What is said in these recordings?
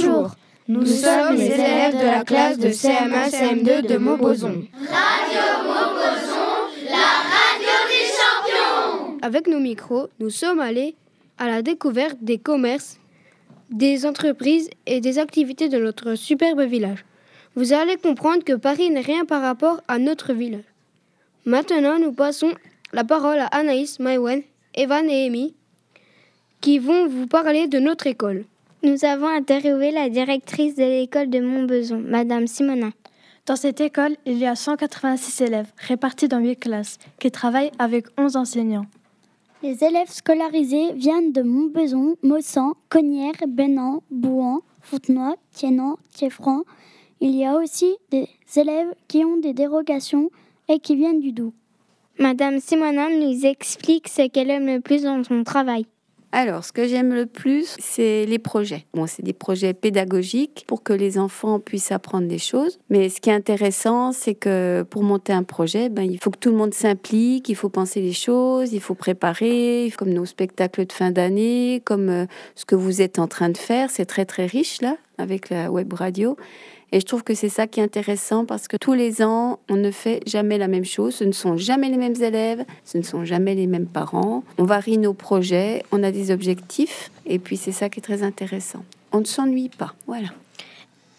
Bonjour, nous sommes les élèves de la classe de CM1 CM2 de Montbozon. Radio Montbozon, la radio des champions Avec nos micros, nous sommes allés à la découverte des commerces, des entreprises et des activités de notre superbe village. Vous allez comprendre que Paris n'est rien par rapport à notre village. Maintenant, nous passons la parole à Anaïs, Maïwen, Evan et Amy, qui vont vous parler de notre école. Nous avons interviewé la directrice de l'école de Montbeson, Madame Simonin. Dans cette école, il y a 186 élèves répartis dans 8 classes qui travaillent avec 11 enseignants. Les élèves scolarisés viennent de Montbeson, Maussan, Cognières, Bénan, Bouan, Fontenoy, Thienan, Thieffran. Il y a aussi des élèves qui ont des dérogations et qui viennent du Doubs. Madame Simonin nous explique ce qu'elle aime le plus dans son travail. Alors, ce que j'aime le plus, c'est les projets. Bon, c'est des projets pédagogiques pour que les enfants puissent apprendre des choses. Mais ce qui est intéressant, c'est que pour monter un projet, ben, il faut que tout le monde s'implique, il faut penser les choses, il faut préparer, comme nos spectacles de fin d'année, comme euh, ce que vous êtes en train de faire. C'est très, très riche, là, avec la web radio. Et je trouve que c'est ça qui est intéressant parce que tous les ans, on ne fait jamais la même chose. Ce ne sont jamais les mêmes élèves, ce ne sont jamais les mêmes parents. On varie nos projets, on a des objectifs et puis c'est ça qui est très intéressant. On ne s'ennuie pas. Voilà.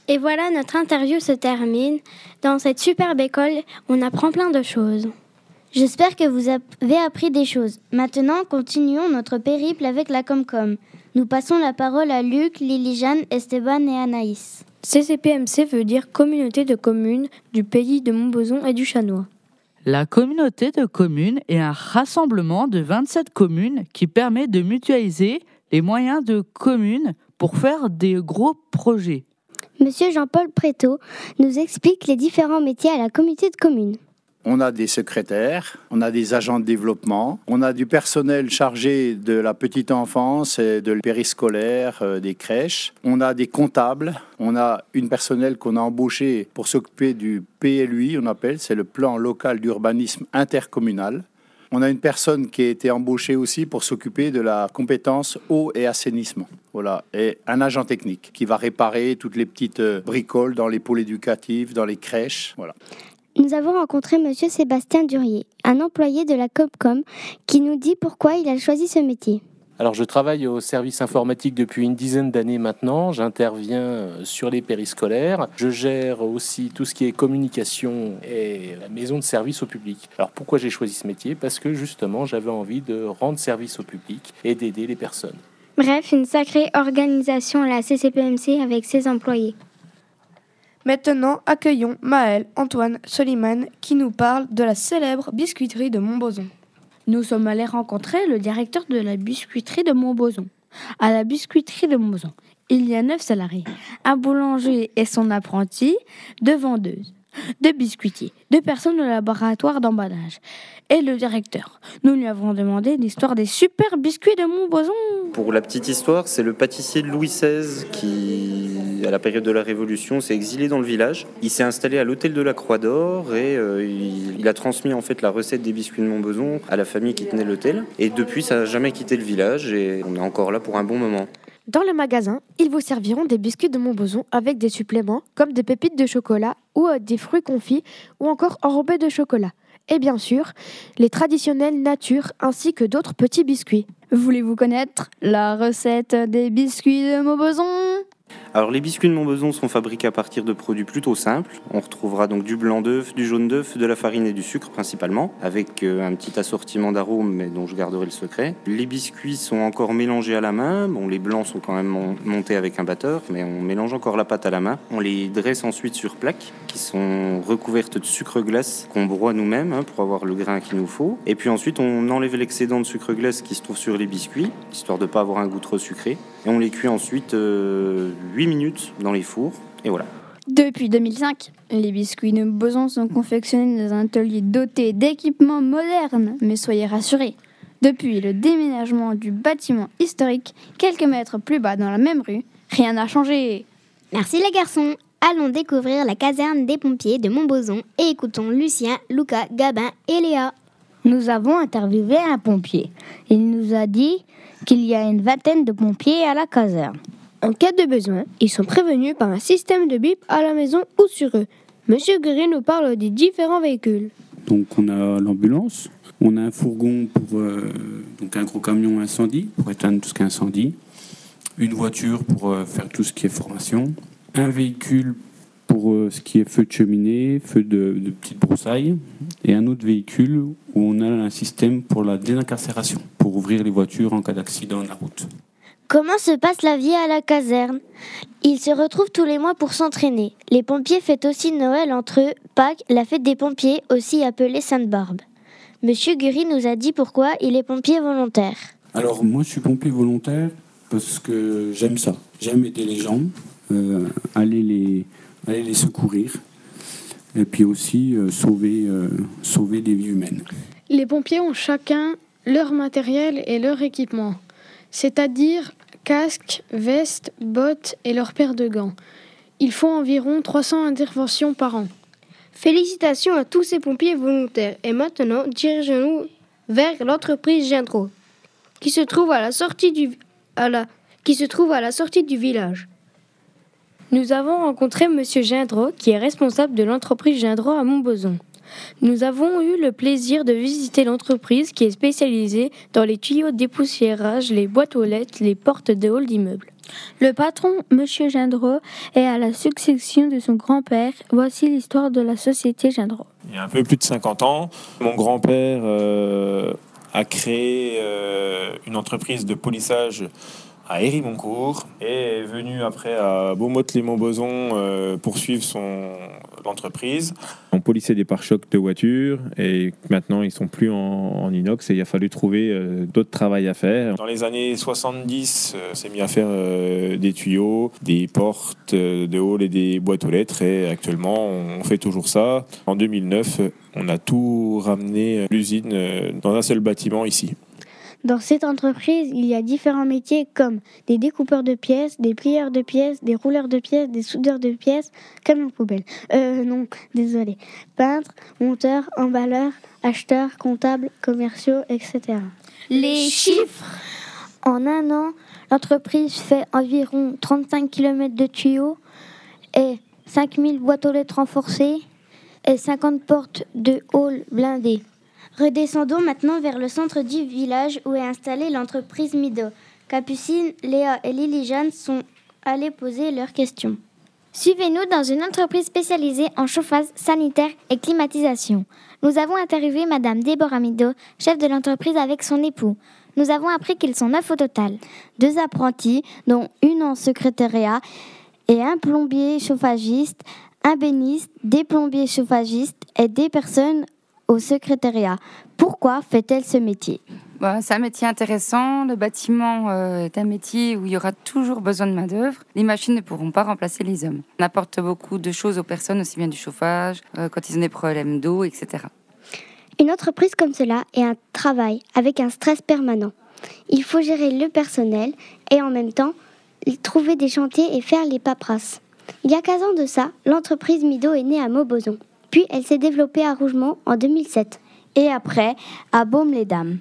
Et voilà, notre interview se termine. Dans cette superbe école, on apprend plein de choses. J'espère que vous avez appris des choses. Maintenant, continuons notre périple avec la Comcom. Nous passons la parole à Luc, Lily-Jeanne, Esteban et Anaïs. CCPMC veut dire Communauté de communes du pays de Montbozon et du Chanois. La communauté de communes est un rassemblement de 27 communes qui permet de mutualiser les moyens de communes pour faire des gros projets. Monsieur Jean-Paul Préto nous explique les différents métiers à la communauté de communes. On a des secrétaires, on a des agents de développement, on a du personnel chargé de la petite enfance et de périscolaire, euh, des crèches, on a des comptables, on a une personnel qu'on a embauché pour s'occuper du PLUI, on appelle, c'est le plan local d'urbanisme intercommunal. On a une personne qui a été embauchée aussi pour s'occuper de la compétence eau et assainissement. Voilà, et un agent technique qui va réparer toutes les petites euh, bricoles dans les pôles éducatifs, dans les crèches. Voilà. Nous avons rencontré Monsieur Sébastien Durier, un employé de la Copcom, qui nous dit pourquoi il a choisi ce métier. Alors je travaille au service informatique depuis une dizaine d'années maintenant. J'interviens sur les périscolaires. Je gère aussi tout ce qui est communication et la maison de service au public. Alors pourquoi j'ai choisi ce métier? Parce que justement j'avais envie de rendre service au public et d'aider les personnes. Bref, une sacrée organisation à la CCPMC avec ses employés. Maintenant, accueillons Maël, Antoine, Soliman qui nous parle de la célèbre biscuiterie de Montbozon. Nous sommes allés rencontrer le directeur de la biscuiterie de Montbozon. À la biscuiterie de Montbozon, il y a neuf salariés, un boulanger et son apprenti, deux vendeuses, deux biscuitiers, deux personnes au laboratoire d'emballage et le directeur. Nous lui avons demandé l'histoire des super biscuits de Montbozon. Pour la petite histoire, c'est le pâtissier Louis XVI qui, à la période de la Révolution, s'est exilé dans le village. Il s'est installé à l'hôtel de la Croix d'Or et euh, il, il, a transmis en fait la recette des biscuits de Montbozon à la famille qui tenait l'hôtel. Et depuis, ça n'a jamais quitté le village et on est encore là pour un bon moment. Dans le magasin, ils vous serviront des biscuits de Montbozon avec des suppléments comme des pépites de chocolat ou euh, des fruits confits ou encore enrobés de chocolat. Et bien sûr, les traditionnels nature ainsi que d'autres petits biscuits. Voulez-vous connaître la recette des biscuits de Montbozon alors les biscuits de Montbezon sont fabriqués à partir de produits plutôt simples. On retrouvera donc du blanc d'œuf, du jaune d'œuf, de la farine et du sucre principalement, avec euh, un petit assortiment d'arômes mais dont je garderai le secret. Les biscuits sont encore mélangés à la main. Bon, les blancs sont quand même montés avec un batteur, mais on mélange encore la pâte à la main. On les dresse ensuite sur plaques qui sont recouvertes de sucre glace qu'on broie nous-mêmes hein, pour avoir le grain qu'il nous faut. Et puis ensuite on enlève l'excédent de sucre glace qui se trouve sur les biscuits, histoire de ne pas avoir un goût trop sucré. Et on les cuit ensuite euh, 8 minutes dans les fours. Et voilà. Depuis 2005, les biscuits de Boson sont confectionnés dans un atelier doté d'équipements modernes. Mais soyez rassurés, depuis le déménagement du bâtiment historique, quelques mètres plus bas dans la même rue, rien n'a changé. Merci les garçons. Allons découvrir la caserne des pompiers de Montbozon et écoutons Lucien, Lucas, Gabin et Léa. Nous avons interviewé un pompier. Il nous a dit qu'il y a une vingtaine de pompiers à la caserne. En cas de besoin, ils sont prévenus par un système de bip à la maison ou sur eux. Monsieur Guéry nous parle des différents véhicules. Donc on a l'ambulance, on a un fourgon pour euh, un gros camion incendie pour éteindre tout ce qui est incendie, une voiture pour euh, faire tout ce qui est formation, un véhicule pour euh, ce qui est feu de cheminée, feu de, de petite broussaille, et un autre véhicule où on a un système pour la désincarcération, pour ouvrir les voitures en cas d'accident de la route. Comment se passe la vie à la caserne? Ils se retrouvent tous les mois pour s'entraîner. Les pompiers fêtent aussi Noël entre eux, Pâques, la fête des pompiers, aussi appelée Sainte-Barbe. Monsieur Gury nous a dit pourquoi il est pompier volontaire. Alors moi je suis pompier volontaire parce que j'aime ça. J'aime aider les gens, euh, aller, les, aller les secourir et puis aussi euh, sauver, euh, sauver des vies humaines. Les pompiers ont chacun leur matériel et leur équipement, c'est-à-dire casque, veste, bottes et leur paire de gants. Ils font environ 300 interventions par an. Félicitations à tous ces pompiers volontaires. Et maintenant, dirigeons-nous vers l'entreprise Gendro, qui se trouve à la sortie du, à la, qui se trouve à la sortie du village. Nous avons rencontré Monsieur Gendro, qui est responsable de l'entreprise Gendro à Montbozon. Nous avons eu le plaisir de visiter l'entreprise qui est spécialisée dans les tuyaux de dépoussiérage, les boîtes aux lettres, les portes de hall d'immeubles. Le patron, Monsieur Gendreau, est à la succession de son grand-père. Voici l'histoire de la société Gendreau. Il y a un peu plus de 50 ans, mon grand-père euh, a créé euh, une entreprise de polissage à Héry-Moncourt et est venu après à Beaumont-les-Montbozon euh, poursuivre son l'entreprise. On polissait des pare-chocs de voitures et maintenant ils sont plus en, en inox et il a fallu trouver euh, d'autres travail à faire. Dans les années 70, euh, s'est mis à faire euh, des tuyaux, des portes de hall et des boîtes aux lettres et actuellement on fait toujours ça. En 2009, on a tout ramené l'usine dans un seul bâtiment ici. Dans cette entreprise, il y a différents métiers comme des découpeurs de pièces, des plieurs de pièces, des rouleurs de pièces, des soudeurs de pièces, camions poubelle. Euh, non, désolé. Peintres, monteurs, emballeurs, acheteurs, comptables, commerciaux, etc. Les chiffres En un an, l'entreprise fait environ 35 km de tuyaux et 5000 boîtes aux lettres renforcées et 50 portes de hall blindées. Redescendons maintenant vers le centre du village où est installée l'entreprise Mido. Capucine, Léa et Lily Jeanne sont allées poser leurs questions. Suivez-nous dans une entreprise spécialisée en chauffage sanitaire et climatisation. Nous avons interviewé Madame Déborah Mido, chef de l'entreprise avec son époux. Nous avons appris qu'ils sont neuf au total. Deux apprentis, dont une en secrétariat, et un plombier chauffagiste, un béniste, des plombiers chauffagistes et des personnes au secrétariat. Pourquoi fait-elle ce métier? Bah, c'est un métier intéressant. Le bâtiment euh, est un métier où il y aura toujours besoin de main-d'œuvre. Les machines ne pourront pas remplacer les hommes. On apporte beaucoup de choses aux personnes, aussi bien du chauffage, euh, quand ils ont des problèmes d'eau, etc. Une entreprise comme cela est un travail avec un stress permanent. Il faut gérer le personnel et en même temps trouver des chantiers et faire les paperasses. Il y a 15 ans de ça, l'entreprise Mido est née à Maubozon. Puis elle s'est développée à Rougemont en 2007. Et après, à Baume-les-Dames.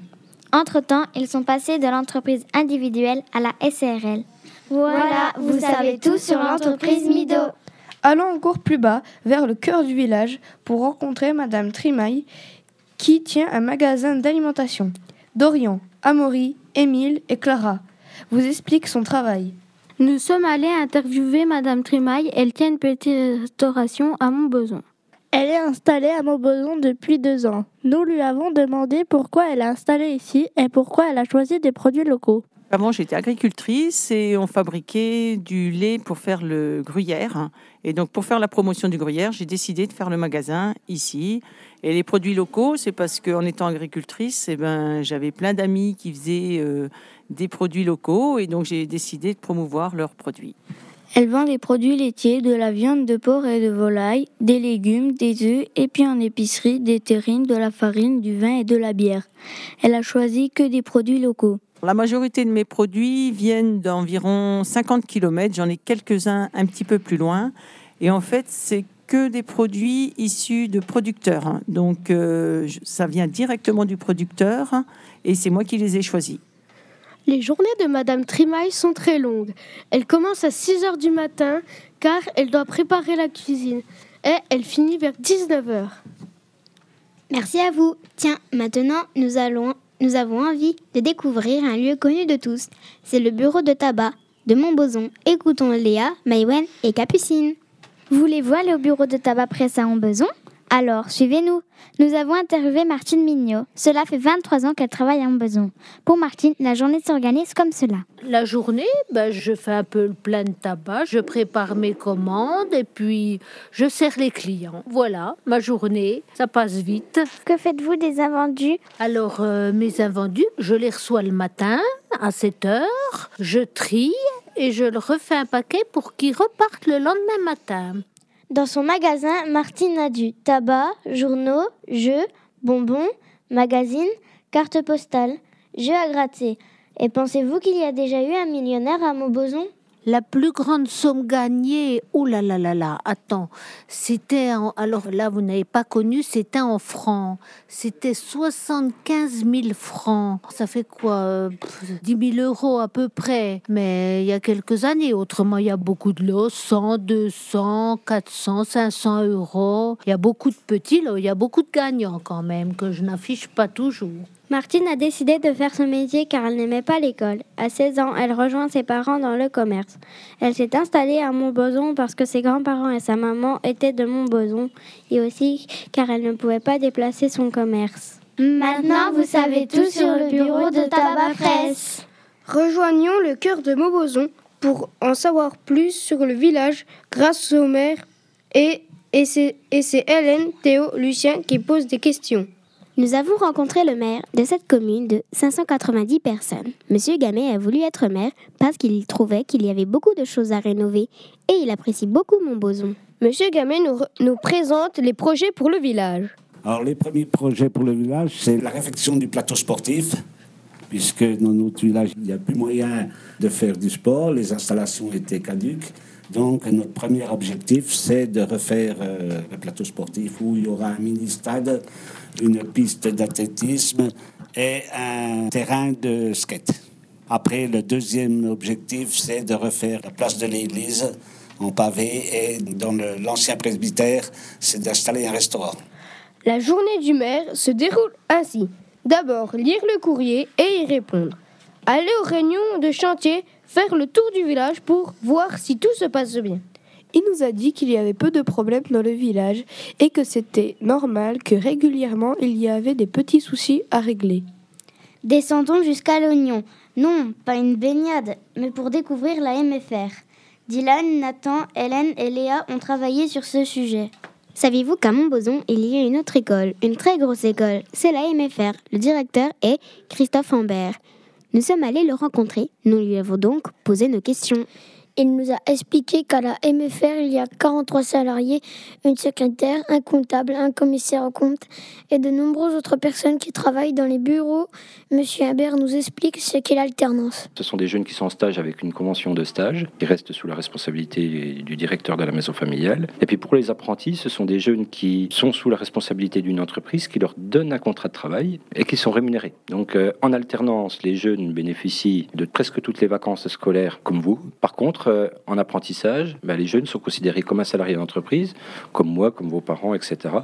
Entre-temps, ils sont passés de l'entreprise individuelle à la SRL. Voilà, vous savez tout sur l'entreprise Mido. Allons encore plus bas, vers le cœur du village, pour rencontrer Madame Trimaille, qui tient un magasin d'alimentation. Dorian, Amaury, Émile et Clara vous expliquent son travail. Nous sommes allés interviewer Madame Trimaille. Elle tient une petite restauration à Montbezon. Elle est installée à Montbozon depuis deux ans. Nous lui avons demandé pourquoi elle a installé ici et pourquoi elle a choisi des produits locaux. Avant, j'étais agricultrice et on fabriquait du lait pour faire le gruyère. Et donc, pour faire la promotion du gruyère, j'ai décidé de faire le magasin ici. Et les produits locaux, c'est parce qu'en étant agricultrice, eh ben, j'avais plein d'amis qui faisaient euh, des produits locaux et donc j'ai décidé de promouvoir leurs produits. Elle vend des produits laitiers, de la viande de porc et de volaille, des légumes, des œufs et puis en épicerie des terrines, de la farine, du vin et de la bière. Elle a choisi que des produits locaux. La majorité de mes produits viennent d'environ 50 km. J'en ai quelques-uns un petit peu plus loin. Et en fait, c'est que des produits issus de producteurs. Donc, euh, ça vient directement du producteur et c'est moi qui les ai choisis. Les journées de Madame Trimaille sont très longues. Elle commence à 6 heures du matin car elle doit préparer la cuisine et elle finit vers 19 heures. Merci à vous. Tiens, maintenant, nous allons nous avons envie de découvrir un lieu connu de tous. C'est le bureau de tabac de Montboson. Écoutons Léa, Maïwen et Capucine. Voulez-vous aller au bureau de tabac près à Montboson alors, suivez-nous. Nous avons interviewé Martine Mignot. Cela fait 23 ans qu'elle travaille à besoin. Pour Martine, la journée s'organise comme cela. La journée, ben, je fais un peu le plein de tabac, je prépare mes commandes et puis je sers les clients. Voilà, ma journée, ça passe vite. Que faites-vous des invendus? Alors, euh, mes invendus, je les reçois le matin à 7 heures, je trie et je le refais un paquet pour qu'ils repartent le lendemain matin. Dans son magasin, Martine a du tabac, journaux, jeux, bonbons, magazines, cartes postales, jeux à gratter. Et pensez-vous qu'il y a déjà eu un millionnaire à Mauboson la plus grande somme gagnée, oh là là là là, attends, c'était, alors là vous n'avez pas connu, c'était en francs, c'était 75 000 francs. Ça fait quoi 10 000 euros à peu près, mais il y a quelques années, autrement il y a beaucoup de lots, 100, 200, 400, 500 euros. Il y a beaucoup de petits lots, il y a beaucoup de gagnants quand même, que je n'affiche pas toujours. Martine a décidé de faire ce métier car elle n'aimait pas l'école. À 16 ans, elle rejoint ses parents dans le commerce. Elle s'est installée à Montboson parce que ses grands-parents et sa maman étaient de Montboson et aussi car elle ne pouvait pas déplacer son commerce. Maintenant, vous savez tout sur le bureau de tabac presse. Rejoignons le cœur de Montboson pour en savoir plus sur le village grâce au maire et, et c'est Hélène, Théo, Lucien qui posent des questions. Nous avons rencontré le maire de cette commune de 590 personnes. Monsieur Gamet a voulu être maire parce qu'il trouvait qu'il y avait beaucoup de choses à rénover et il apprécie beaucoup Montboson. Monsieur Gamet nous, nous présente les projets pour le village. Alors les premiers projets pour le village, c'est la réfection du plateau sportif, puisque dans notre village, il n'y a plus moyen de faire du sport, les installations étaient caduques. Donc, notre premier objectif, c'est de refaire euh, le plateau sportif où il y aura un mini-stade, une piste d'athlétisme et un terrain de skate. Après, le deuxième objectif, c'est de refaire la place de l'église en pavé et dans l'ancien presbytère, c'est d'installer un restaurant. La journée du maire se déroule ainsi. D'abord, lire le courrier et y répondre. Aller aux réunions de chantier faire le tour du village pour voir si tout se passe bien. Il nous a dit qu'il y avait peu de problèmes dans le village et que c'était normal que régulièrement il y avait des petits soucis à régler. Descendons jusqu'à l'oignon. Non, pas une baignade, mais pour découvrir la MFR. Dylan, Nathan, Hélène et Léa ont travaillé sur ce sujet. Saviez-vous qu'à Montboson, il y a une autre école, une très grosse école? C'est la MFR. Le directeur est Christophe Ambert. Nous sommes allés le rencontrer. Nous lui avons donc posé nos questions. Il nous a expliqué qu'à la MFR, il y a 43 salariés, une secrétaire, un comptable, un commissaire au compte et de nombreuses autres personnes qui travaillent dans les bureaux. Monsieur Imbert nous explique ce qu'est l'alternance. Ce sont des jeunes qui sont en stage avec une convention de stage, qui restent sous la responsabilité du directeur de la maison familiale. Et puis pour les apprentis, ce sont des jeunes qui sont sous la responsabilité d'une entreprise qui leur donne un contrat de travail et qui sont rémunérés. Donc euh, en alternance, les jeunes bénéficient de presque toutes les vacances scolaires comme vous. Par contre, euh, en apprentissage, ben, les jeunes sont considérés comme un salarié d'entreprise, comme moi, comme vos parents, etc.,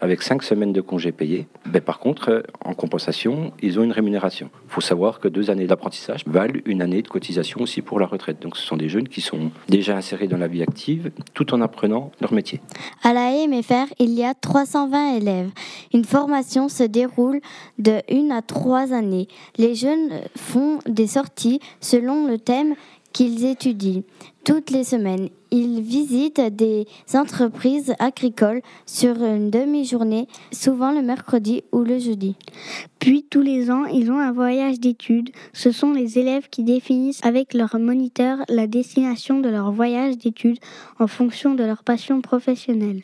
avec cinq semaines de congés payés. Ben, par contre, euh, en compensation, ils ont une rémunération. Il faut savoir que deux années d'apprentissage valent une année de cotisation aussi pour la retraite. Donc ce sont des jeunes qui sont déjà insérés dans la vie active tout en apprenant leur métier. À la MFR, il y a 320 élèves. Une formation se déroule de une à trois années. Les jeunes font des sorties selon le thème qu'ils étudient. Toutes les semaines, ils visitent des entreprises agricoles sur une demi-journée, souvent le mercredi ou le jeudi. Puis tous les ans, ils ont un voyage d'études. Ce sont les élèves qui définissent avec leur moniteur la destination de leur voyage d'études en fonction de leur passion professionnelle.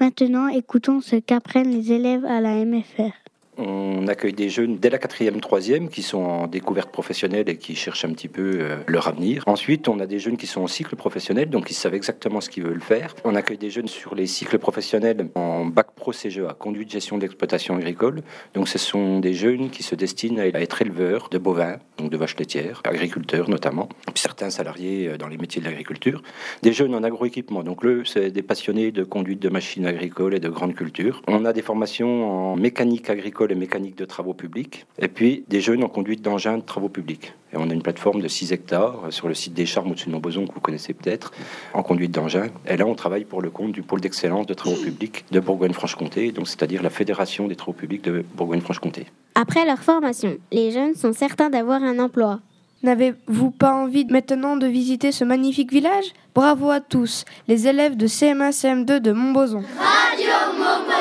Maintenant, écoutons ce qu'apprennent les élèves à la MFR. On accueille des jeunes dès la quatrième, troisième qui sont en découverte professionnelle et qui cherchent un petit peu euh, leur avenir. Ensuite, on a des jeunes qui sont en cycle professionnel, donc ils savent exactement ce qu'ils veulent faire. On accueille des jeunes sur les cycles professionnels en bac pro CGA, conduite gestion d'exploitation agricole. Donc ce sont des jeunes qui se destinent à être éleveurs de bovins, donc de vaches laitières, agriculteurs notamment, puis certains salariés euh, dans les métiers de l'agriculture. Des jeunes en agroéquipement, donc eux, c'est des passionnés de conduite de machines agricoles et de grandes cultures. On a des formations en mécanique agricole et mécanique de travaux publics, et puis des jeunes en conduite d'engins de travaux publics. Et on a une plateforme de 6 hectares sur le site des Charmes au-dessus de Montboson, que vous connaissez peut-être, en conduite d'engins. Et là, on travaille pour le compte du pôle d'excellence de travaux publics de Bourgogne-Franche-Comté, donc c'est-à-dire la Fédération des travaux publics de Bourgogne-Franche-Comté. Après leur formation, les jeunes sont certains d'avoir un emploi. N'avez-vous pas envie maintenant de visiter ce magnifique village? Bravo à tous, les élèves de CM1 CM2 de Montboson. Radio Montboson